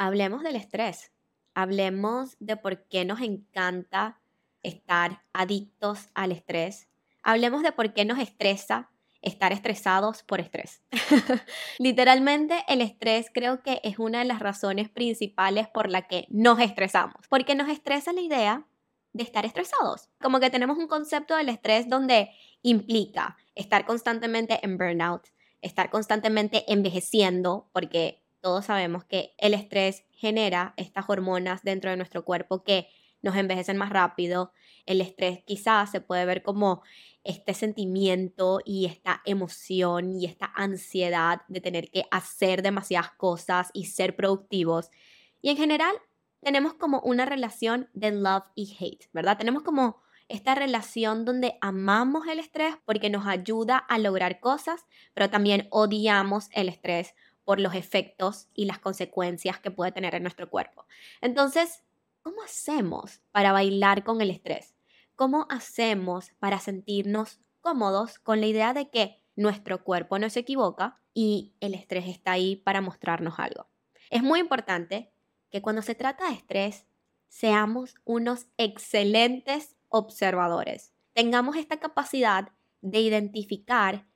hablemos del estrés. Hablemos de por qué nos encanta estar adictos al estrés. Hablemos de por qué nos estresa estar estresados por estrés. Literalmente el estrés creo que es una de las razones principales por la que nos estresamos, porque nos estresa la idea de estar estresados. Como que tenemos un concepto del estrés donde implica estar constantemente en burnout, estar constantemente envejeciendo, porque todos sabemos que el estrés genera estas hormonas dentro de nuestro cuerpo que nos envejecen más rápido. El estrés quizás se puede ver como este sentimiento y esta emoción y esta ansiedad de tener que hacer demasiadas cosas y ser productivos. Y en general tenemos como una relación de love y hate, ¿verdad? Tenemos como esta relación donde amamos el estrés porque nos ayuda a lograr cosas, pero también odiamos el estrés por los efectos y las consecuencias que puede tener en nuestro cuerpo. Entonces, ¿cómo hacemos para bailar con el estrés? ¿Cómo hacemos para sentirnos cómodos con la idea de que nuestro cuerpo no se equivoca y el estrés está ahí para mostrarnos algo? Es muy importante que cuando se trata de estrés, seamos unos excelentes observadores. Tengamos esta capacidad de identificar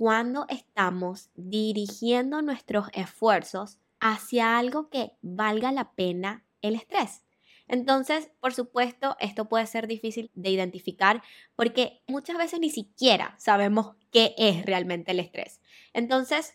cuando estamos dirigiendo nuestros esfuerzos hacia algo que valga la pena el estrés. Entonces, por supuesto, esto puede ser difícil de identificar porque muchas veces ni siquiera sabemos qué es realmente el estrés. Entonces,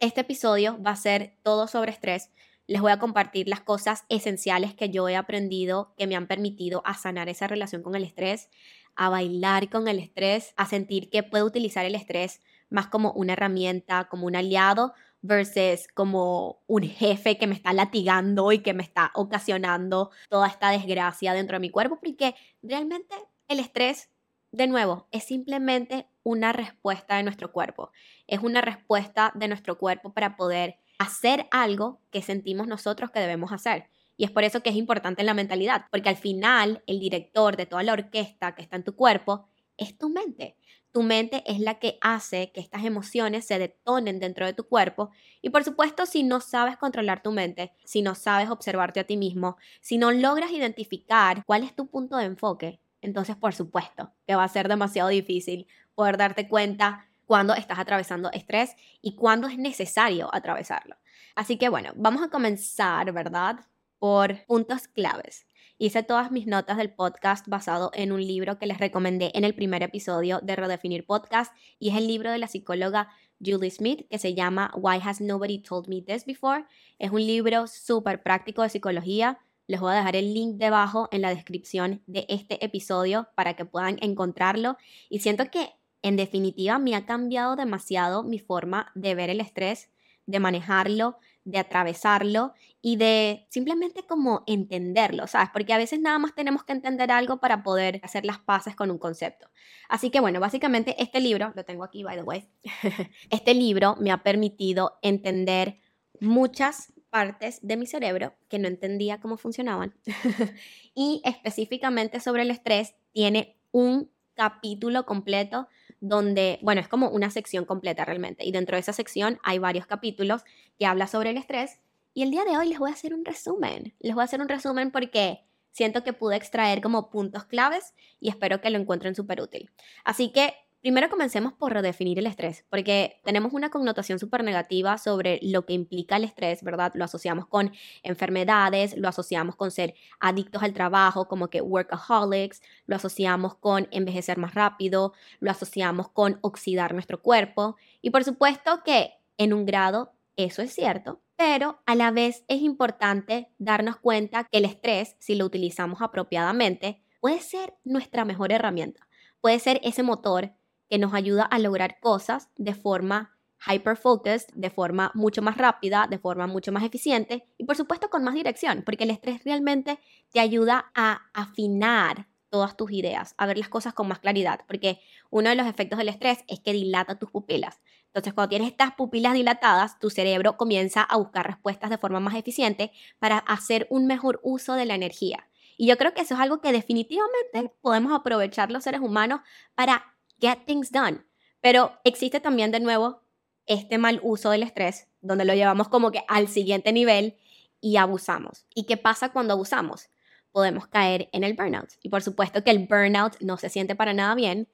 este episodio va a ser todo sobre estrés. Les voy a compartir las cosas esenciales que yo he aprendido que me han permitido a sanar esa relación con el estrés, a bailar con el estrés, a sentir que puedo utilizar el estrés más como una herramienta, como un aliado, versus como un jefe que me está latigando y que me está ocasionando toda esta desgracia dentro de mi cuerpo, porque realmente el estrés, de nuevo, es simplemente una respuesta de nuestro cuerpo, es una respuesta de nuestro cuerpo para poder hacer algo que sentimos nosotros que debemos hacer. Y es por eso que es importante la mentalidad, porque al final el director de toda la orquesta que está en tu cuerpo es tu mente. Tu mente es la que hace que estas emociones se detonen dentro de tu cuerpo y por supuesto si no sabes controlar tu mente, si no sabes observarte a ti mismo, si no logras identificar cuál es tu punto de enfoque, entonces por supuesto que va a ser demasiado difícil poder darte cuenta cuando estás atravesando estrés y cuándo es necesario atravesarlo. Así que bueno, vamos a comenzar, ¿verdad? Por puntos claves. Hice todas mis notas del podcast basado en un libro que les recomendé en el primer episodio de Redefinir Podcast y es el libro de la psicóloga Julie Smith que se llama Why Has Nobody Told Me This Before. Es un libro súper práctico de psicología. Les voy a dejar el link debajo en la descripción de este episodio para que puedan encontrarlo. Y siento que en definitiva me ha cambiado demasiado mi forma de ver el estrés, de manejarlo, de atravesarlo y de simplemente como entenderlo, ¿sabes? Porque a veces nada más tenemos que entender algo para poder hacer las paces con un concepto. Así que bueno, básicamente este libro, lo tengo aquí, by the way, este libro me ha permitido entender muchas partes de mi cerebro que no entendía cómo funcionaban y específicamente sobre el estrés tiene un capítulo completo donde, bueno, es como una sección completa realmente. Y dentro de esa sección hay varios capítulos que habla sobre el estrés. Y el día de hoy les voy a hacer un resumen. Les voy a hacer un resumen porque siento que pude extraer como puntos claves y espero que lo encuentren súper útil. Así que Primero comencemos por redefinir el estrés, porque tenemos una connotación súper negativa sobre lo que implica el estrés, ¿verdad? Lo asociamos con enfermedades, lo asociamos con ser adictos al trabajo, como que workaholics, lo asociamos con envejecer más rápido, lo asociamos con oxidar nuestro cuerpo. Y por supuesto que en un grado eso es cierto, pero a la vez es importante darnos cuenta que el estrés, si lo utilizamos apropiadamente, puede ser nuestra mejor herramienta. Puede ser ese motor que nos ayuda a lograr cosas de forma hyper-focused, de forma mucho más rápida, de forma mucho más eficiente y por supuesto con más dirección, porque el estrés realmente te ayuda a afinar todas tus ideas, a ver las cosas con más claridad, porque uno de los efectos del estrés es que dilata tus pupilas. Entonces, cuando tienes estas pupilas dilatadas, tu cerebro comienza a buscar respuestas de forma más eficiente para hacer un mejor uso de la energía. Y yo creo que eso es algo que definitivamente podemos aprovechar los seres humanos para get things done. Pero existe también de nuevo este mal uso del estrés, donde lo llevamos como que al siguiente nivel y abusamos. ¿Y qué pasa cuando abusamos? Podemos caer en el burnout. Y por supuesto que el burnout no se siente para nada bien.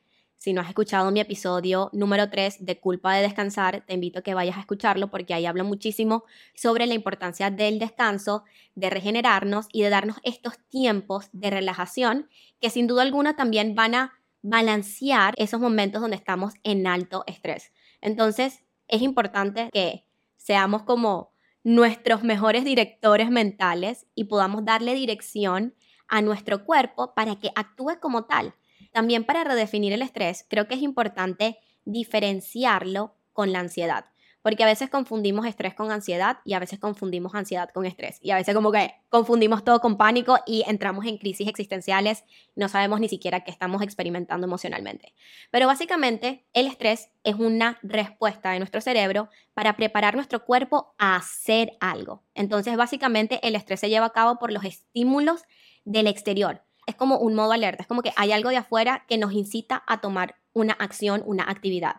Si no has escuchado mi episodio número 3 de Culpa de Descansar, te invito a que vayas a escucharlo porque ahí hablo muchísimo sobre la importancia del descanso, de regenerarnos y de darnos estos tiempos de relajación que sin duda alguna también van a balancear esos momentos donde estamos en alto estrés. Entonces, es importante que seamos como nuestros mejores directores mentales y podamos darle dirección a nuestro cuerpo para que actúe como tal. También para redefinir el estrés, creo que es importante diferenciarlo con la ansiedad porque a veces confundimos estrés con ansiedad y a veces confundimos ansiedad con estrés y a veces como que confundimos todo con pánico y entramos en crisis existenciales, no sabemos ni siquiera qué estamos experimentando emocionalmente. Pero básicamente el estrés es una respuesta de nuestro cerebro para preparar nuestro cuerpo a hacer algo. Entonces básicamente el estrés se lleva a cabo por los estímulos del exterior. Es como un modo alerta, es como que hay algo de afuera que nos incita a tomar una acción, una actividad.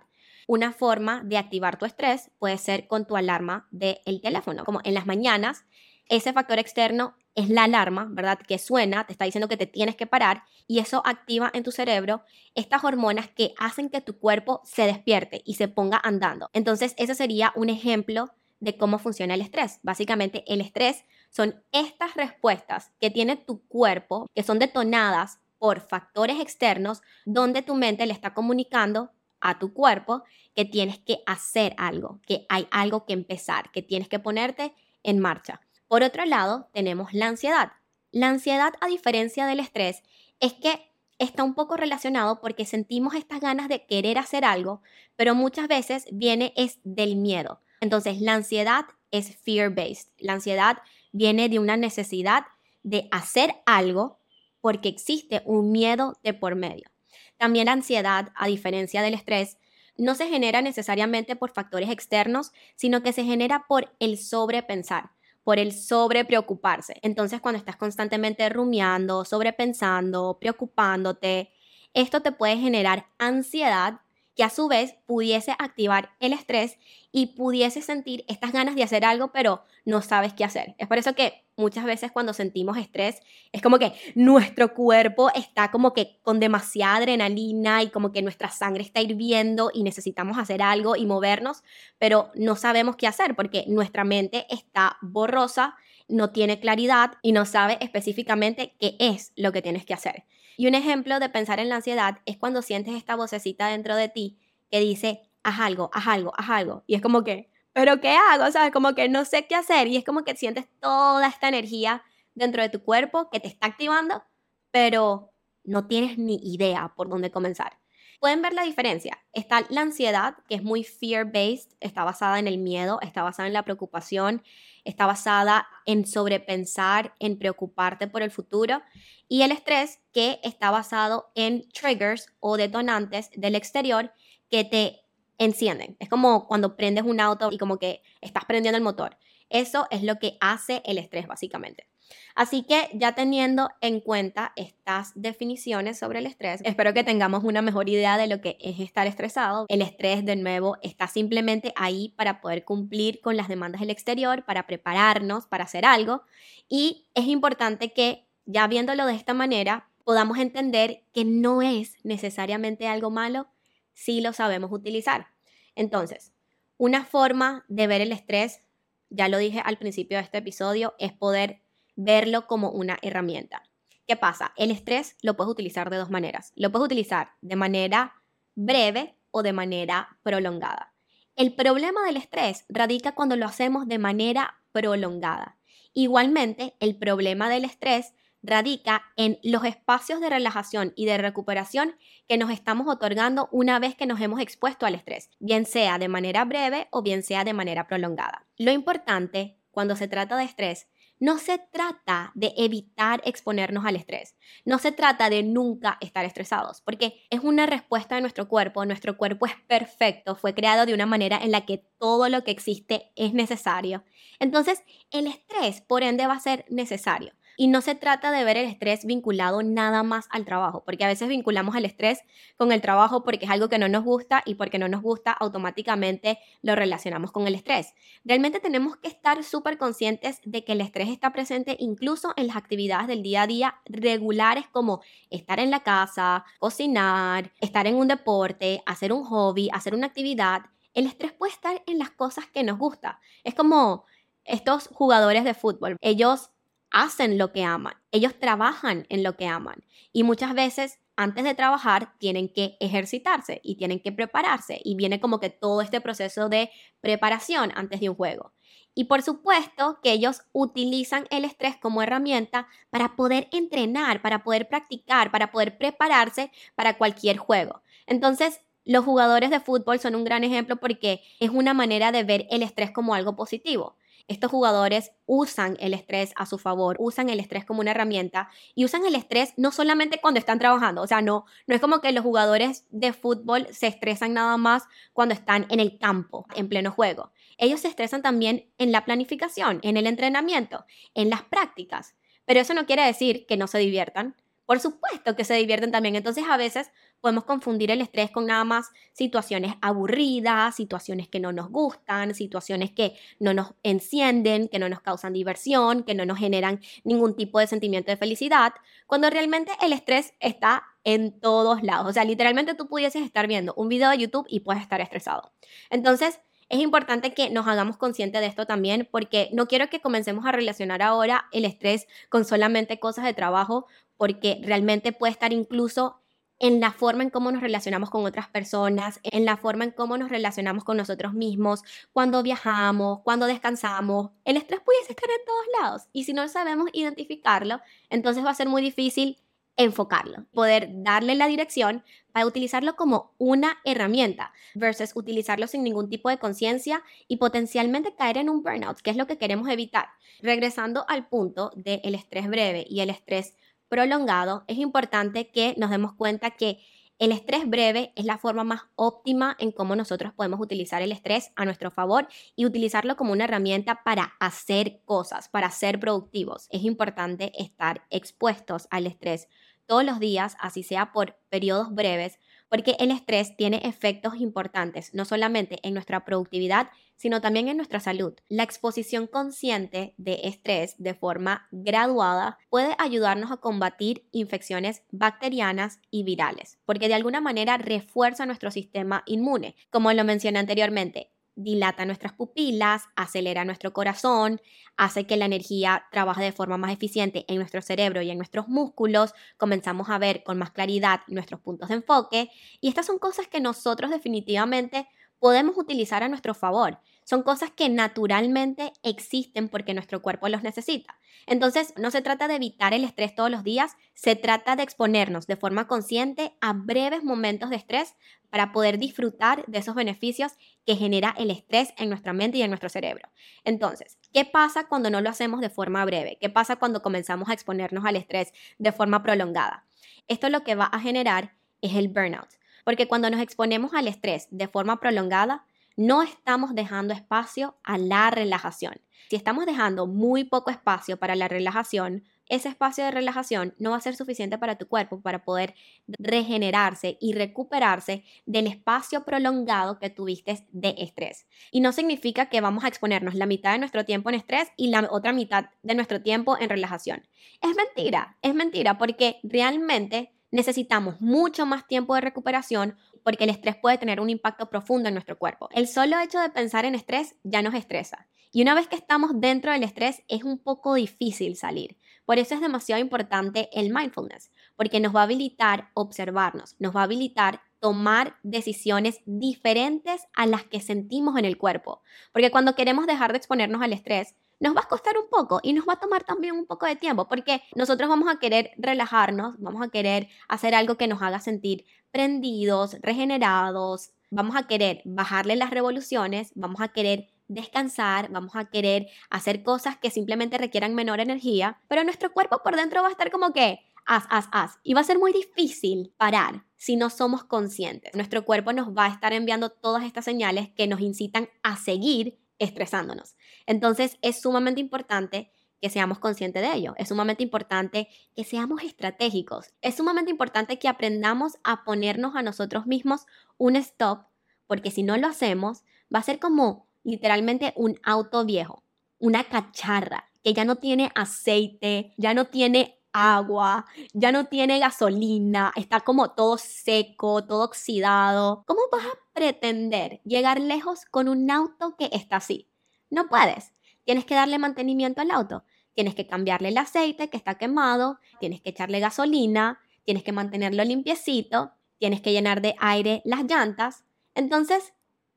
Una forma de activar tu estrés puede ser con tu alarma del teléfono, como en las mañanas. Ese factor externo es la alarma, ¿verdad? Que suena, te está diciendo que te tienes que parar y eso activa en tu cerebro estas hormonas que hacen que tu cuerpo se despierte y se ponga andando. Entonces, ese sería un ejemplo de cómo funciona el estrés. Básicamente, el estrés son estas respuestas que tiene tu cuerpo, que son detonadas por factores externos, donde tu mente le está comunicando a tu cuerpo que tienes que hacer algo, que hay algo que empezar, que tienes que ponerte en marcha. Por otro lado, tenemos la ansiedad. La ansiedad, a diferencia del estrés, es que está un poco relacionado porque sentimos estas ganas de querer hacer algo, pero muchas veces viene es del miedo. Entonces, la ansiedad es fear-based. La ansiedad viene de una necesidad de hacer algo porque existe un miedo de por medio. También la ansiedad, a diferencia del estrés, no se genera necesariamente por factores externos, sino que se genera por el sobrepensar, por el sobrepreocuparse. Entonces, cuando estás constantemente rumiando, sobrepensando, preocupándote, esto te puede generar ansiedad que a su vez pudiese activar el estrés y pudiese sentir estas ganas de hacer algo, pero no sabes qué hacer. Es por eso que muchas veces cuando sentimos estrés, es como que nuestro cuerpo está como que con demasiada adrenalina y como que nuestra sangre está hirviendo y necesitamos hacer algo y movernos, pero no sabemos qué hacer porque nuestra mente está borrosa, no tiene claridad y no sabe específicamente qué es lo que tienes que hacer. Y un ejemplo de pensar en la ansiedad es cuando sientes esta vocecita dentro de ti que dice, haz algo, haz algo, haz algo. Y es como que, ¿pero qué hago? ¿Sabes? Como que no sé qué hacer. Y es como que sientes toda esta energía dentro de tu cuerpo que te está activando, pero no tienes ni idea por dónde comenzar. Pueden ver la diferencia. Está la ansiedad, que es muy fear-based, está basada en el miedo, está basada en la preocupación, está basada en sobrepensar, en preocuparte por el futuro. Y el estrés, que está basado en triggers o detonantes del exterior que te encienden. Es como cuando prendes un auto y como que estás prendiendo el motor. Eso es lo que hace el estrés básicamente. Así que ya teniendo en cuenta estas definiciones sobre el estrés, espero que tengamos una mejor idea de lo que es estar estresado. El estrés, de nuevo, está simplemente ahí para poder cumplir con las demandas del exterior, para prepararnos, para hacer algo. Y es importante que, ya viéndolo de esta manera, podamos entender que no es necesariamente algo malo si lo sabemos utilizar. Entonces, una forma de ver el estrés, ya lo dije al principio de este episodio, es poder verlo como una herramienta. ¿Qué pasa? El estrés lo puedes utilizar de dos maneras. Lo puedes utilizar de manera breve o de manera prolongada. El problema del estrés radica cuando lo hacemos de manera prolongada. Igualmente, el problema del estrés radica en los espacios de relajación y de recuperación que nos estamos otorgando una vez que nos hemos expuesto al estrés, bien sea de manera breve o bien sea de manera prolongada. Lo importante cuando se trata de estrés no se trata de evitar exponernos al estrés, no se trata de nunca estar estresados, porque es una respuesta de nuestro cuerpo, nuestro cuerpo es perfecto, fue creado de una manera en la que todo lo que existe es necesario. Entonces, el estrés, por ende, va a ser necesario. Y no se trata de ver el estrés vinculado nada más al trabajo, porque a veces vinculamos el estrés con el trabajo porque es algo que no nos gusta y porque no nos gusta automáticamente lo relacionamos con el estrés. Realmente tenemos que estar súper conscientes de que el estrés está presente incluso en las actividades del día a día regulares como estar en la casa, cocinar, estar en un deporte, hacer un hobby, hacer una actividad. El estrés puede estar en las cosas que nos gusta. Es como estos jugadores de fútbol. Ellos hacen lo que aman, ellos trabajan en lo que aman y muchas veces antes de trabajar tienen que ejercitarse y tienen que prepararse y viene como que todo este proceso de preparación antes de un juego. Y por supuesto que ellos utilizan el estrés como herramienta para poder entrenar, para poder practicar, para poder prepararse para cualquier juego. Entonces, los jugadores de fútbol son un gran ejemplo porque es una manera de ver el estrés como algo positivo. Estos jugadores usan el estrés a su favor, usan el estrés como una herramienta y usan el estrés no solamente cuando están trabajando, o sea, no, no es como que los jugadores de fútbol se estresan nada más cuando están en el campo, en pleno juego. Ellos se estresan también en la planificación, en el entrenamiento, en las prácticas. Pero eso no quiere decir que no se diviertan. Por supuesto que se divierten también. Entonces a veces podemos confundir el estrés con nada más situaciones aburridas, situaciones que no nos gustan, situaciones que no nos encienden, que no nos causan diversión, que no nos generan ningún tipo de sentimiento de felicidad, cuando realmente el estrés está en todos lados. O sea, literalmente tú pudieses estar viendo un video de YouTube y puedes estar estresado. Entonces, es importante que nos hagamos conscientes de esto también porque no quiero que comencemos a relacionar ahora el estrés con solamente cosas de trabajo porque realmente puede estar incluso en la forma en cómo nos relacionamos con otras personas, en la forma en cómo nos relacionamos con nosotros mismos, cuando viajamos, cuando descansamos. El estrés puede estar en todos lados y si no sabemos identificarlo, entonces va a ser muy difícil enfocarlo, poder darle la dirección para utilizarlo como una herramienta versus utilizarlo sin ningún tipo de conciencia y potencialmente caer en un burnout, que es lo que queremos evitar. Regresando al punto del estrés breve y el estrés prolongado, es importante que nos demos cuenta que el estrés breve es la forma más óptima en cómo nosotros podemos utilizar el estrés a nuestro favor y utilizarlo como una herramienta para hacer cosas, para ser productivos. Es importante estar expuestos al estrés todos los días, así sea por periodos breves, porque el estrés tiene efectos importantes, no solamente en nuestra productividad, sino también en nuestra salud. La exposición consciente de estrés de forma graduada puede ayudarnos a combatir infecciones bacterianas y virales, porque de alguna manera refuerza nuestro sistema inmune. Como lo mencioné anteriormente, dilata nuestras pupilas, acelera nuestro corazón, hace que la energía trabaje de forma más eficiente en nuestro cerebro y en nuestros músculos, comenzamos a ver con más claridad nuestros puntos de enfoque y estas son cosas que nosotros definitivamente podemos utilizar a nuestro favor. Son cosas que naturalmente existen porque nuestro cuerpo los necesita. Entonces, no se trata de evitar el estrés todos los días, se trata de exponernos de forma consciente a breves momentos de estrés para poder disfrutar de esos beneficios que genera el estrés en nuestra mente y en nuestro cerebro. Entonces, ¿qué pasa cuando no lo hacemos de forma breve? ¿Qué pasa cuando comenzamos a exponernos al estrés de forma prolongada? Esto lo que va a generar es el burnout. Porque cuando nos exponemos al estrés de forma prolongada, no estamos dejando espacio a la relajación. Si estamos dejando muy poco espacio para la relajación, ese espacio de relajación no va a ser suficiente para tu cuerpo para poder regenerarse y recuperarse del espacio prolongado que tuviste de estrés. Y no significa que vamos a exponernos la mitad de nuestro tiempo en estrés y la otra mitad de nuestro tiempo en relajación. Es mentira, es mentira porque realmente necesitamos mucho más tiempo de recuperación porque el estrés puede tener un impacto profundo en nuestro cuerpo. El solo hecho de pensar en estrés ya nos estresa. Y una vez que estamos dentro del estrés es un poco difícil salir. Por eso es demasiado importante el mindfulness, porque nos va a habilitar observarnos, nos va a habilitar tomar decisiones diferentes a las que sentimos en el cuerpo. Porque cuando queremos dejar de exponernos al estrés, nos va a costar un poco y nos va a tomar también un poco de tiempo porque nosotros vamos a querer relajarnos, vamos a querer hacer algo que nos haga sentir prendidos, regenerados, vamos a querer bajarle las revoluciones, vamos a querer descansar, vamos a querer hacer cosas que simplemente requieran menor energía, pero nuestro cuerpo por dentro va a estar como que haz, haz, haz. Y va a ser muy difícil parar si no somos conscientes. Nuestro cuerpo nos va a estar enviando todas estas señales que nos incitan a seguir estresándonos. Entonces es sumamente importante que seamos conscientes de ello. Es sumamente importante que seamos estratégicos. Es sumamente importante que aprendamos a ponernos a nosotros mismos un stop, porque si no lo hacemos, va a ser como literalmente un auto viejo, una cacharra que ya no tiene aceite, ya no tiene agua, ya no tiene gasolina, está como todo seco, todo oxidado. ¿Cómo vas a pretender llegar lejos con un auto que está así? No puedes. Tienes que darle mantenimiento al auto. Tienes que cambiarle el aceite que está quemado, tienes que echarle gasolina, tienes que mantenerlo limpiecito, tienes que llenar de aire las llantas. Entonces,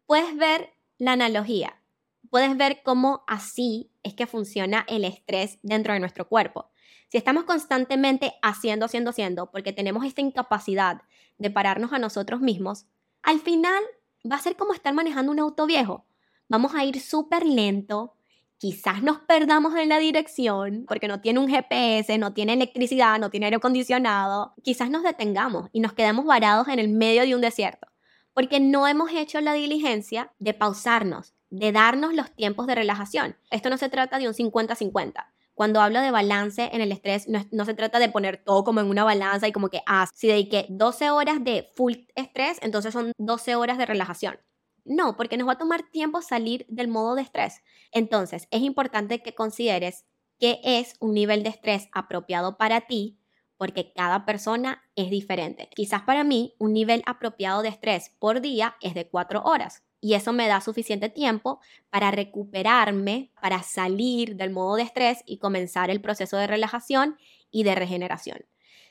puedes ver la analogía. Puedes ver cómo así es que funciona el estrés dentro de nuestro cuerpo. Si estamos constantemente haciendo, haciendo, haciendo, porque tenemos esta incapacidad de pararnos a nosotros mismos, al final va a ser como estar manejando un auto viejo. Vamos a ir súper lento, quizás nos perdamos en la dirección porque no tiene un GPS, no tiene electricidad, no tiene aire acondicionado. Quizás nos detengamos y nos quedemos varados en el medio de un desierto porque no hemos hecho la diligencia de pausarnos, de darnos los tiempos de relajación. Esto no se trata de un 50-50. Cuando hablo de balance en el estrés, no, se trata de poner todo como en una balanza y como que, ah, si dediqué 12 horas de full estrés, entonces son 12 horas de relajación. No, porque nos va a tomar tiempo salir del modo de estrés. Entonces, es importante que consideres qué es un nivel de estrés apropiado para ti, porque cada persona es diferente. Quizás para mí, un nivel apropiado de estrés por día es de 4 horas y eso me da suficiente tiempo para recuperarme, para salir del modo de estrés y comenzar el proceso de relajación y de regeneración.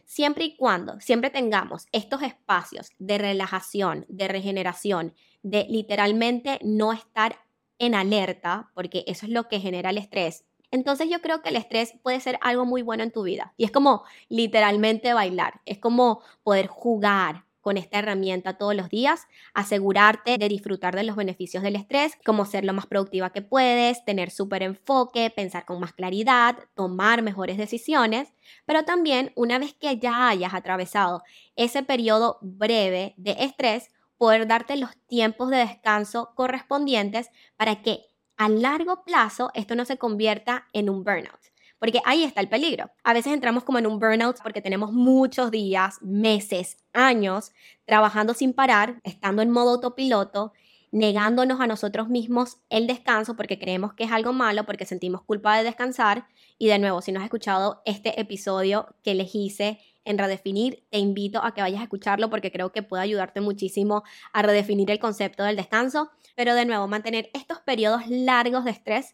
Siempre y cuando siempre tengamos estos espacios de relajación, de regeneración, de literalmente no estar en alerta, porque eso es lo que genera el estrés. Entonces yo creo que el estrés puede ser algo muy bueno en tu vida. Y es como literalmente bailar, es como poder jugar, con esta herramienta todos los días, asegurarte de disfrutar de los beneficios del estrés, como ser lo más productiva que puedes, tener súper enfoque, pensar con más claridad, tomar mejores decisiones, pero también una vez que ya hayas atravesado ese periodo breve de estrés, poder darte los tiempos de descanso correspondientes para que a largo plazo esto no se convierta en un burnout. Porque ahí está el peligro. A veces entramos como en un burnout porque tenemos muchos días, meses, años trabajando sin parar, estando en modo autopiloto, negándonos a nosotros mismos el descanso porque creemos que es algo malo, porque sentimos culpa de descansar. Y de nuevo, si no has escuchado este episodio que les hice en redefinir, te invito a que vayas a escucharlo porque creo que puede ayudarte muchísimo a redefinir el concepto del descanso. Pero de nuevo, mantener estos periodos largos de estrés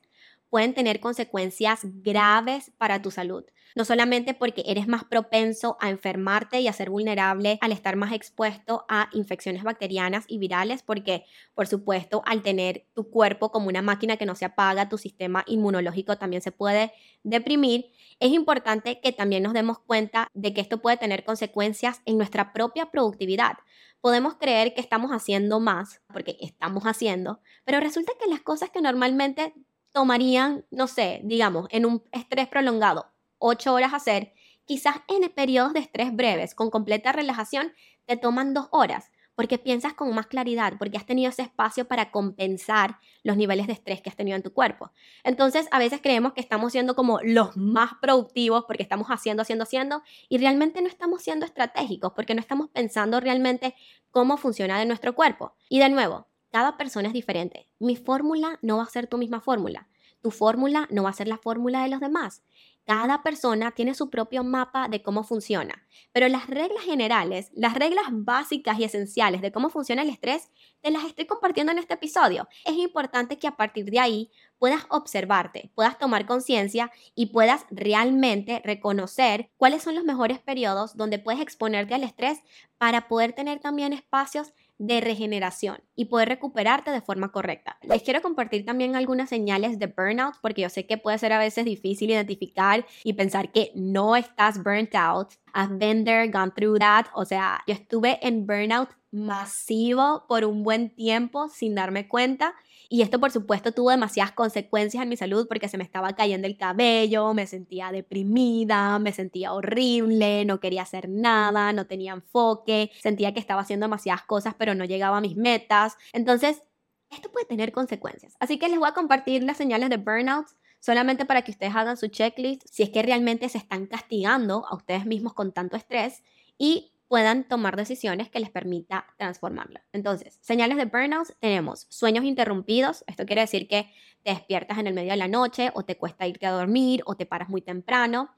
pueden tener consecuencias graves para tu salud. No solamente porque eres más propenso a enfermarte y a ser vulnerable al estar más expuesto a infecciones bacterianas y virales, porque por supuesto al tener tu cuerpo como una máquina que no se apaga, tu sistema inmunológico también se puede deprimir. Es importante que también nos demos cuenta de que esto puede tener consecuencias en nuestra propia productividad podemos creer que estamos haciendo más, porque estamos haciendo, pero resulta que las cosas que normalmente tomarían, no sé, digamos, en un estrés prolongado, ocho horas hacer, quizás en periodos de estrés breves, con completa relajación, te toman dos horas, porque piensas con más claridad, porque has tenido ese espacio para compensar los niveles de estrés que has tenido en tu cuerpo. Entonces, a veces creemos que estamos siendo como los más productivos porque estamos haciendo, haciendo, haciendo, y realmente no estamos siendo estratégicos porque no estamos pensando realmente cómo funciona de nuestro cuerpo. Y de nuevo, cada persona es diferente. Mi fórmula no va a ser tu misma fórmula. Tu fórmula no va a ser la fórmula de los demás. Cada persona tiene su propio mapa de cómo funciona, pero las reglas generales, las reglas básicas y esenciales de cómo funciona el estrés, te las estoy compartiendo en este episodio. Es importante que a partir de ahí puedas observarte, puedas tomar conciencia y puedas realmente reconocer cuáles son los mejores periodos donde puedes exponerte al estrés para poder tener también espacios de regeneración y poder recuperarte de forma correcta. Les quiero compartir también algunas señales de burnout porque yo sé que puede ser a veces difícil identificar y pensar que no estás burnt out. I've been there, gone through that. O sea, yo estuve en burnout masivo por un buen tiempo sin darme cuenta y esto por supuesto tuvo demasiadas consecuencias en mi salud porque se me estaba cayendo el cabello, me sentía deprimida, me sentía horrible, no quería hacer nada, no tenía enfoque, sentía que estaba haciendo demasiadas cosas pero no llegaba a mis metas. Entonces, esto puede tener consecuencias. Así que les voy a compartir las señales de burnout solamente para que ustedes hagan su checklist si es que realmente se están castigando a ustedes mismos con tanto estrés y puedan tomar decisiones que les permita transformarlo. Entonces, señales de burnout tenemos sueños interrumpidos, esto quiere decir que te despiertas en el medio de la noche o te cuesta irte a dormir o te paras muy temprano.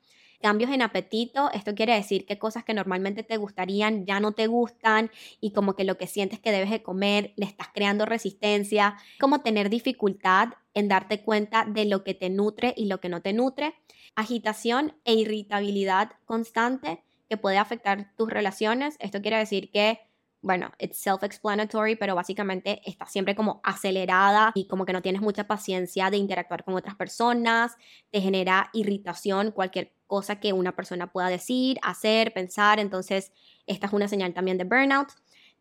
Cambios en apetito, esto quiere decir que cosas que normalmente te gustarían ya no te gustan y como que lo que sientes que debes de comer le estás creando resistencia, como tener dificultad en darte cuenta de lo que te nutre y lo que no te nutre, agitación e irritabilidad constante, que puede afectar tus relaciones. Esto quiere decir que, bueno, it's self-explanatory, pero básicamente estás siempre como acelerada y como que no tienes mucha paciencia de interactuar con otras personas, te genera irritación cualquier cosa que una persona pueda decir, hacer, pensar. Entonces, esta es una señal también de burnout.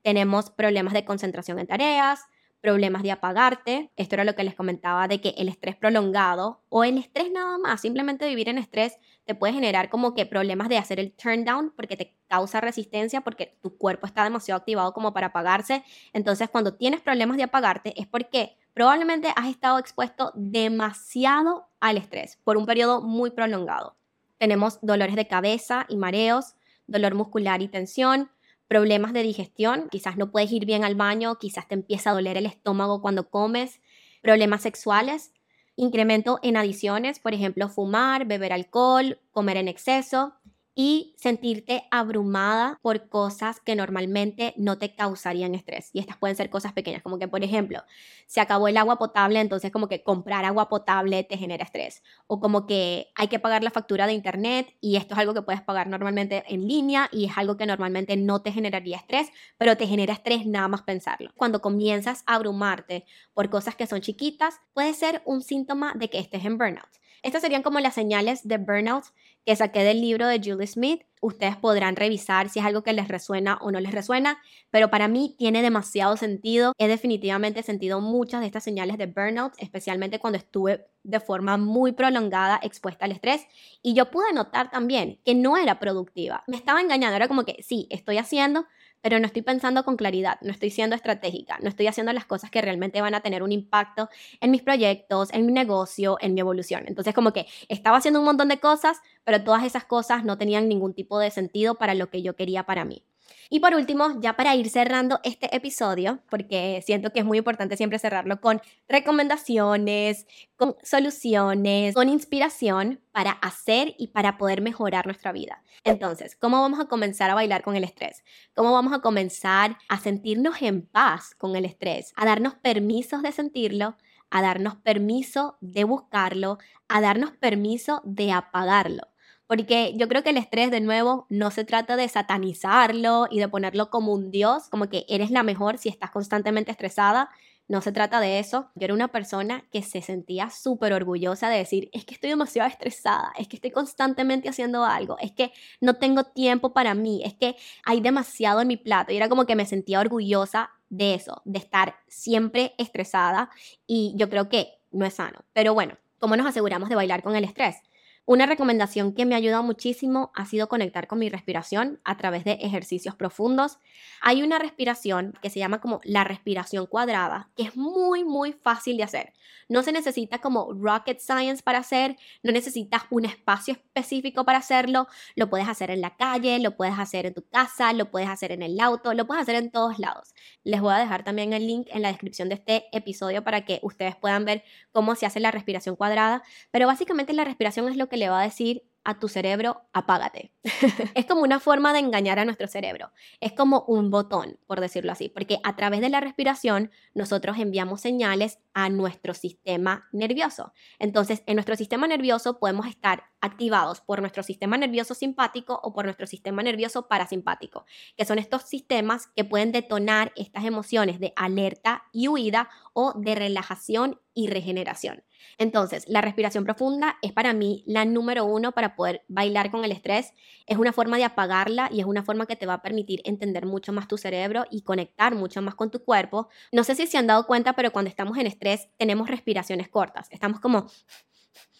Tenemos problemas de concentración en tareas, problemas de apagarte. Esto era lo que les comentaba de que el estrés prolongado o el estrés nada más, simplemente vivir en estrés, te puede generar como que problemas de hacer el turn down porque te causa resistencia porque tu cuerpo está demasiado activado como para apagarse. Entonces, cuando tienes problemas de apagarte es porque probablemente has estado expuesto demasiado al estrés por un periodo muy prolongado. Tenemos dolores de cabeza y mareos, dolor muscular y tensión, problemas de digestión, quizás no puedes ir bien al baño, quizás te empieza a doler el estómago cuando comes, problemas sexuales, incremento en adiciones, por ejemplo, fumar, beber alcohol, comer en exceso, y sentirte abrumada por cosas que normalmente no te causarían estrés. Y estas pueden ser cosas pequeñas, como que, por ejemplo, se acabó el agua potable, entonces como que comprar agua potable te genera estrés. O como que hay que pagar la factura de internet y esto es algo que puedes pagar normalmente en línea y es algo que normalmente no te generaría estrés, pero te genera estrés nada más pensarlo. Cuando comienzas a abrumarte por cosas que son chiquitas, puede ser un síntoma de que estés en burnout. Estas serían como las señales de burnout que saqué del libro de Julie Smith. Ustedes podrán revisar si es algo que les resuena o no les resuena, pero para mí tiene demasiado sentido. He definitivamente sentido muchas de estas señales de burnout, especialmente cuando estuve de forma muy prolongada expuesta al estrés y yo pude notar también que no era productiva. Me estaba engañando, era como que sí, estoy haciendo, pero no estoy pensando con claridad, no estoy siendo estratégica, no estoy haciendo las cosas que realmente van a tener un impacto en mis proyectos, en mi negocio, en mi evolución. Entonces como que estaba haciendo un montón de cosas, pero todas esas cosas no tenían ningún tipo de sentido para lo que yo quería para mí. Y por último, ya para ir cerrando este episodio, porque siento que es muy importante siempre cerrarlo con recomendaciones, con soluciones, con inspiración para hacer y para poder mejorar nuestra vida. Entonces, ¿cómo vamos a comenzar a bailar con el estrés? ¿Cómo vamos a comenzar a sentirnos en paz con el estrés? A darnos permisos de sentirlo, a darnos permiso de buscarlo, a darnos permiso de apagarlo. Porque yo creo que el estrés, de nuevo, no se trata de satanizarlo y de ponerlo como un dios, como que eres la mejor si estás constantemente estresada. No se trata de eso. Yo era una persona que se sentía súper orgullosa de decir, es que estoy demasiado estresada, es que estoy constantemente haciendo algo, es que no tengo tiempo para mí, es que hay demasiado en mi plato. Y era como que me sentía orgullosa de eso, de estar siempre estresada y yo creo que no es sano. Pero bueno, ¿cómo nos aseguramos de bailar con el estrés? Una recomendación que me ha ayudado muchísimo ha sido conectar con mi respiración a través de ejercicios profundos. Hay una respiración que se llama como la respiración cuadrada, que es muy, muy fácil de hacer. No se necesita como rocket science para hacer, no necesitas un espacio específico para hacerlo. Lo puedes hacer en la calle, lo puedes hacer en tu casa, lo puedes hacer en el auto, lo puedes hacer en todos lados. Les voy a dejar también el link en la descripción de este episodio para que ustedes puedan ver cómo se hace la respiración cuadrada. Pero básicamente la respiración es lo que le va a decir a tu cerebro, apágate. es como una forma de engañar a nuestro cerebro. Es como un botón, por decirlo así, porque a través de la respiración nosotros enviamos señales a nuestro sistema nervioso. Entonces, en nuestro sistema nervioso podemos estar activados por nuestro sistema nervioso simpático o por nuestro sistema nervioso parasimpático, que son estos sistemas que pueden detonar estas emociones de alerta y huida o de relajación y regeneración. Entonces, la respiración profunda es para mí la número uno para poder bailar con el estrés. Es una forma de apagarla y es una forma que te va a permitir entender mucho más tu cerebro y conectar mucho más con tu cuerpo. No sé si se han dado cuenta, pero cuando estamos en estrés tenemos respiraciones cortas. Estamos como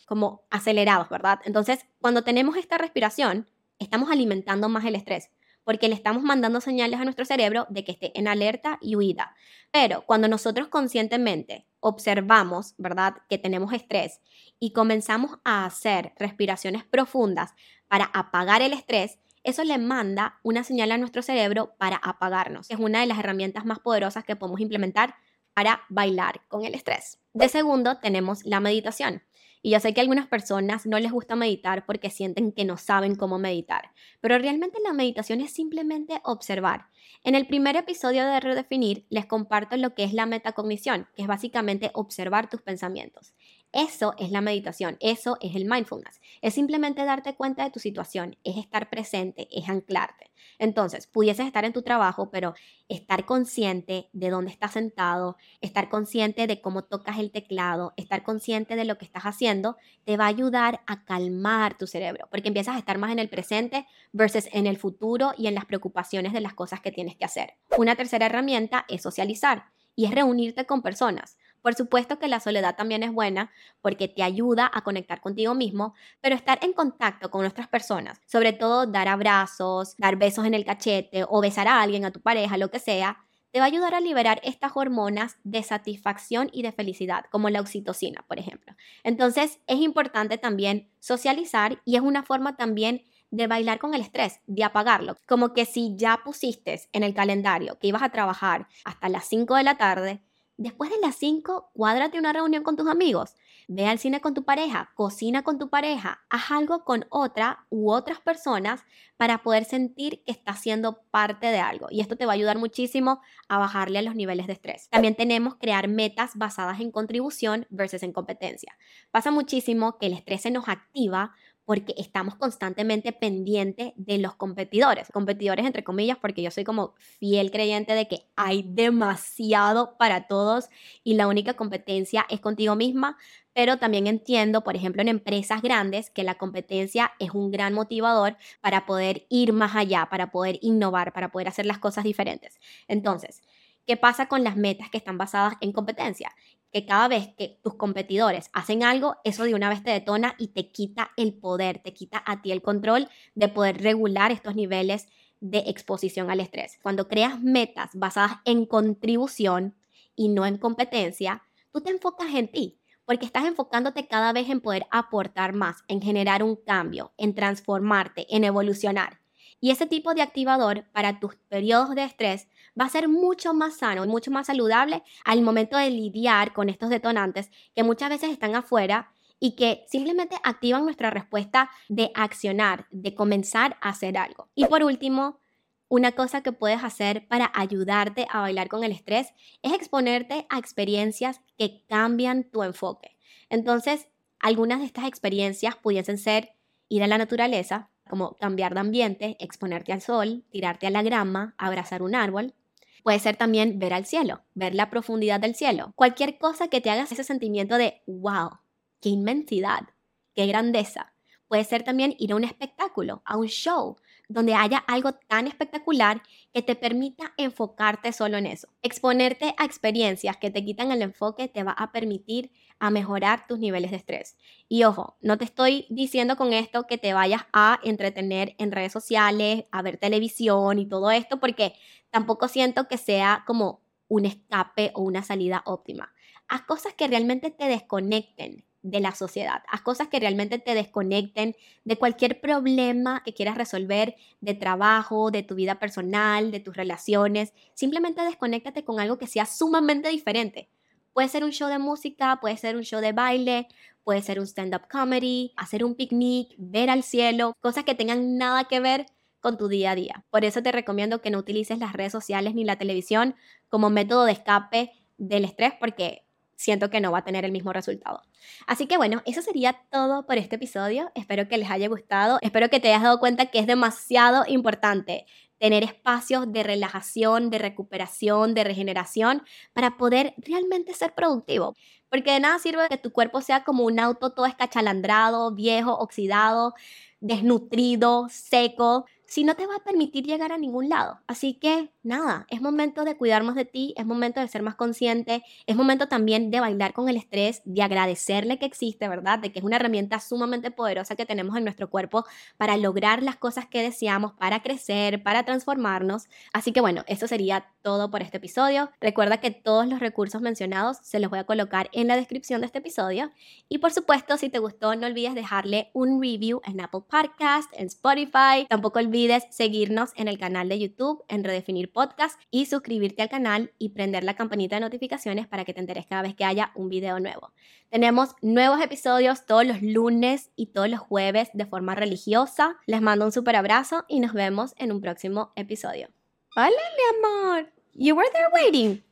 como acelerados, ¿verdad? Entonces, cuando tenemos esta respiración, estamos alimentando más el estrés, porque le estamos mandando señales a nuestro cerebro de que esté en alerta y huida. Pero cuando nosotros conscientemente observamos, ¿verdad?, que tenemos estrés y comenzamos a hacer respiraciones profundas para apagar el estrés, eso le manda una señal a nuestro cerebro para apagarnos. Es una de las herramientas más poderosas que podemos implementar para bailar con el estrés. De segundo, tenemos la meditación. Y yo sé que a algunas personas no les gusta meditar porque sienten que no saben cómo meditar, pero realmente la meditación es simplemente observar. En el primer episodio de Redefinir les comparto lo que es la metacognición, que es básicamente observar tus pensamientos. Eso es la meditación, eso es el mindfulness. Es simplemente darte cuenta de tu situación, es estar presente, es anclarte. Entonces, pudieses estar en tu trabajo, pero estar consciente de dónde estás sentado, estar consciente de cómo tocas el teclado, estar consciente de lo que estás haciendo, te va a ayudar a calmar tu cerebro, porque empiezas a estar más en el presente versus en el futuro y en las preocupaciones de las cosas que tienes que hacer. Una tercera herramienta es socializar y es reunirte con personas. Por supuesto que la soledad también es buena porque te ayuda a conectar contigo mismo, pero estar en contacto con otras personas, sobre todo dar abrazos, dar besos en el cachete o besar a alguien, a tu pareja, lo que sea, te va a ayudar a liberar estas hormonas de satisfacción y de felicidad, como la oxitocina, por ejemplo. Entonces, es importante también socializar y es una forma también de bailar con el estrés, de apagarlo. Como que si ya pusiste en el calendario que ibas a trabajar hasta las 5 de la tarde, Después de las 5, cuádrate una reunión con tus amigos, ve al cine con tu pareja, cocina con tu pareja, haz algo con otra u otras personas para poder sentir que estás siendo parte de algo. Y esto te va a ayudar muchísimo a bajarle los niveles de estrés. También tenemos crear metas basadas en contribución versus en competencia. Pasa muchísimo que el estrés se nos activa porque estamos constantemente pendientes de los competidores. Competidores entre comillas, porque yo soy como fiel creyente de que hay demasiado para todos y la única competencia es contigo misma, pero también entiendo, por ejemplo, en empresas grandes, que la competencia es un gran motivador para poder ir más allá, para poder innovar, para poder hacer las cosas diferentes. Entonces, ¿qué pasa con las metas que están basadas en competencia? Que cada vez que tus competidores hacen algo, eso de una vez te detona y te quita el poder, te quita a ti el control de poder regular estos niveles de exposición al estrés. Cuando creas metas basadas en contribución y no en competencia, tú te enfocas en ti, porque estás enfocándote cada vez en poder aportar más, en generar un cambio, en transformarte, en evolucionar. Y ese tipo de activador para tus periodos de estrés va a ser mucho más sano y mucho más saludable al momento de lidiar con estos detonantes que muchas veces están afuera y que simplemente activan nuestra respuesta de accionar, de comenzar a hacer algo. Y por último, una cosa que puedes hacer para ayudarte a bailar con el estrés es exponerte a experiencias que cambian tu enfoque. Entonces, algunas de estas experiencias pudiesen ser ir a la naturaleza, como cambiar de ambiente, exponerte al sol, tirarte a la grama, abrazar un árbol. Puede ser también ver al cielo, ver la profundidad del cielo. Cualquier cosa que te haga ese sentimiento de wow, qué inmensidad, qué grandeza. Puede ser también ir a un espectáculo, a un show, donde haya algo tan espectacular que te permita enfocarte solo en eso. Exponerte a experiencias que te quitan el enfoque te va a permitir a mejorar tus niveles de estrés. Y ojo, no te estoy diciendo con esto que te vayas a entretener en redes sociales, a ver televisión y todo esto, porque tampoco siento que sea como un escape o una salida óptima. Haz cosas que realmente te desconecten, de la sociedad. Haz cosas que realmente te desconecten de cualquier problema que quieras resolver, de trabajo, de tu vida personal, de tus relaciones. Simplemente desconéctate con algo que sea sumamente diferente. Puede ser un show de música, puede ser un show de baile, puede ser un stand-up comedy, hacer un picnic, ver al cielo, cosas que tengan nada que ver con tu día a día. Por eso te recomiendo que no utilices las redes sociales ni la televisión como método de escape del estrés porque siento que no va a tener el mismo resultado. Así que bueno, eso sería todo por este episodio. Espero que les haya gustado. Espero que te hayas dado cuenta que es demasiado importante tener espacios de relajación, de recuperación, de regeneración para poder realmente ser productivo. Porque de nada sirve que tu cuerpo sea como un auto todo escachalandrado, viejo, oxidado, desnutrido, seco, si no te va a permitir llegar a ningún lado. Así que nada, es momento de cuidarnos de ti, es momento de ser más consciente, es momento también de bailar con el estrés, de agradecerle que existe, ¿verdad? De que es una herramienta sumamente poderosa que tenemos en nuestro cuerpo para lograr las cosas que deseamos, para crecer, para transformarnos. Así que bueno, eso sería todo por este episodio. Recuerda que todos los recursos mencionados se los voy a colocar en la descripción de este episodio. Y por supuesto, si te gustó, no olvides dejarle un review en Apple Podcast, en Spotify. Tampoco olvides seguirnos en el canal de YouTube, en Redefinir Podcast, y suscribirte al canal y prender la campanita de notificaciones para que te enteres cada vez que haya un video nuevo. Tenemos nuevos episodios todos los lunes y todos los jueves de forma religiosa. Les mando un super abrazo y nos vemos en un próximo episodio. Hola, mi amor. You were there waiting.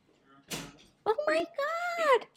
Oh my God.